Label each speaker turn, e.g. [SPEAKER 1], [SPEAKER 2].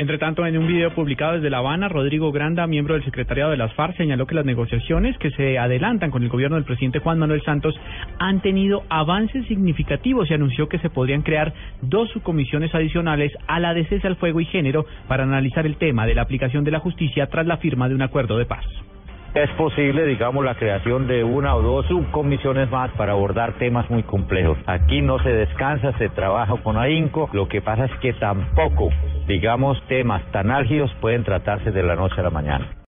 [SPEAKER 1] Entre tanto, en un video publicado desde La Habana, Rodrigo Granda, miembro del secretariado de las FARC, señaló que las negociaciones que se adelantan con el gobierno del presidente Juan Manuel Santos han tenido avances significativos y anunció que se podrían crear dos subcomisiones adicionales a la de cese al fuego y género para analizar el tema de la aplicación de la justicia tras la firma de un acuerdo de paz
[SPEAKER 2] es posible, digamos, la creación de una o dos subcomisiones más para abordar temas muy complejos. Aquí no se descansa, se trabaja con ahínco. Lo que pasa es que tampoco, digamos, temas tan álgidos pueden tratarse de la noche a la mañana.